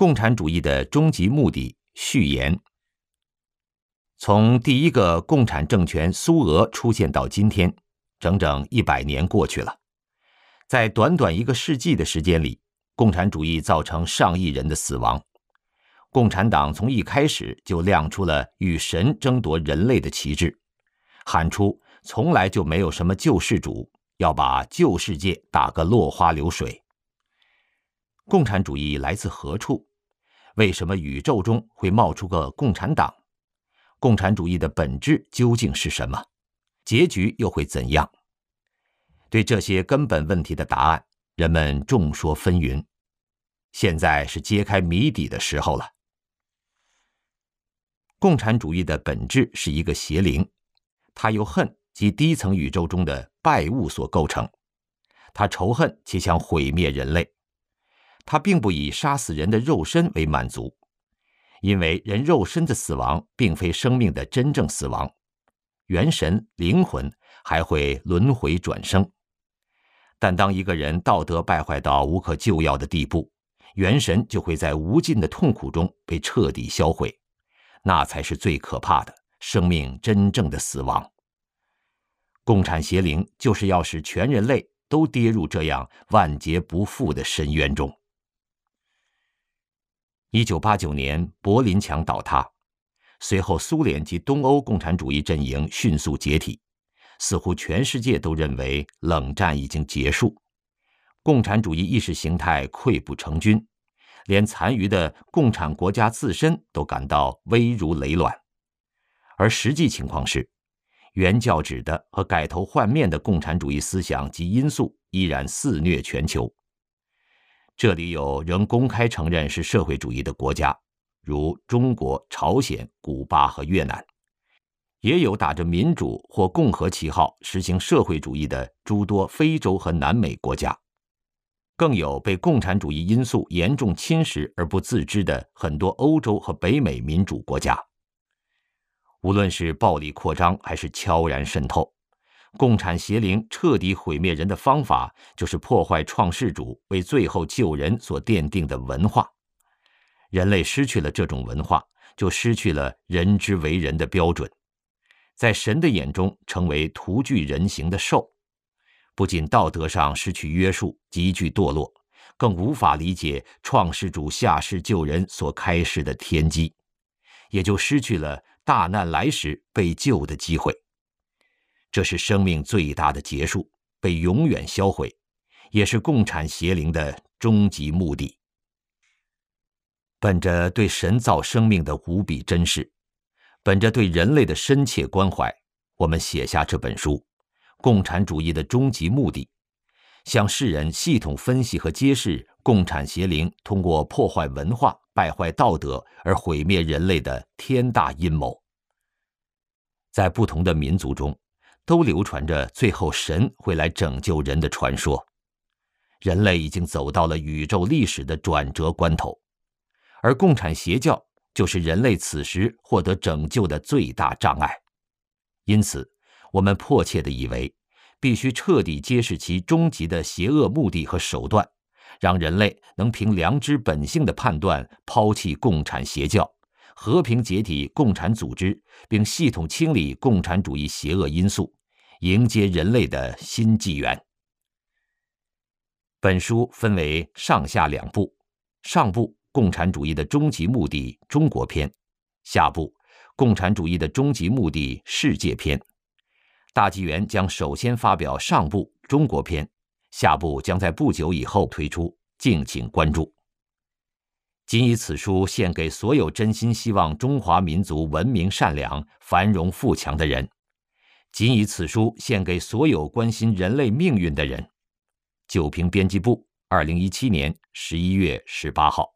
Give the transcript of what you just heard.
共产主义的终极目的序言。从第一个共产政权苏俄出现到今天，整整一百年过去了。在短短一个世纪的时间里，共产主义造成上亿人的死亡。共产党从一开始就亮出了与神争夺人类的旗帜，喊出从来就没有什么救世主，要把旧世界打个落花流水。共产主义来自何处？为什么宇宙中会冒出个共产党？共产主义的本质究竟是什么？结局又会怎样？对这些根本问题的答案，人们众说纷纭。现在是揭开谜底的时候了。共产主义的本质是一个邪灵，它由恨及低层宇宙中的败物所构成。它仇恨且想毁灭人类。它并不以杀死人的肉身为满足，因为人肉身的死亡并非生命的真正死亡。元神、灵魂还会轮回转生，但当一个人道德败坏到无可救药的地步，元神就会在无尽的痛苦中被彻底销毁。那才是最可怕的生命真正的死亡。共产邪灵就是要使全人类都跌入这样万劫不复的深渊中。一九八九年，柏林墙倒塌，随后苏联及东欧共产主义阵营迅速解体，似乎全世界都认为冷战已经结束，共产主义意识形态溃不成军。连残余的共产国家自身都感到危如累卵，而实际情况是，原教旨的和改头换面的共产主义思想及因素依然肆虐全球。这里有仍公开承认是社会主义的国家，如中国、朝鲜、古巴和越南；也有打着民主或共和旗号实行社会主义的诸多非洲和南美国家。更有被共产主义因素严重侵蚀而不自知的很多欧洲和北美民主国家。无论是暴力扩张还是悄然渗透，共产邪灵彻底毁灭人的方法就是破坏创世主为最后救人所奠定的文化。人类失去了这种文化，就失去了人之为人的标准，在神的眼中成为徒具人形的兽。不仅道德上失去约束，急剧堕落，更无法理解创世主下世救人所开示的天机，也就失去了大难来时被救的机会。这是生命最大的结束，被永远销毁，也是共产邪灵的终极目的。本着对神造生命的无比珍视，本着对人类的深切关怀，我们写下这本书。共产主义的终极目的，向世人系统分析和揭示共产邪灵通过破坏文化、败坏道德而毁灭人类的天大阴谋。在不同的民族中，都流传着最后神会来拯救人的传说。人类已经走到了宇宙历史的转折关头，而共产邪教就是人类此时获得拯救的最大障碍。因此。我们迫切地以为，必须彻底揭示其终极的邪恶目的和手段，让人类能凭良知本性的判断抛弃共产邪教，和平解体共产组织，并系统清理共产主义邪恶因素，迎接人类的新纪元。本书分为上下两部，上部《共产主义的终极目的》中国篇，下部《共产主义的终极目的世界篇》。大纪元将首先发表上部中国篇，下部将在不久以后推出，敬请关注。谨以此书献给所有真心希望中华民族文明善良、繁荣富强的人，谨以此书献给所有关心人类命运的人。九平编辑部，二零一七年十一月十八号。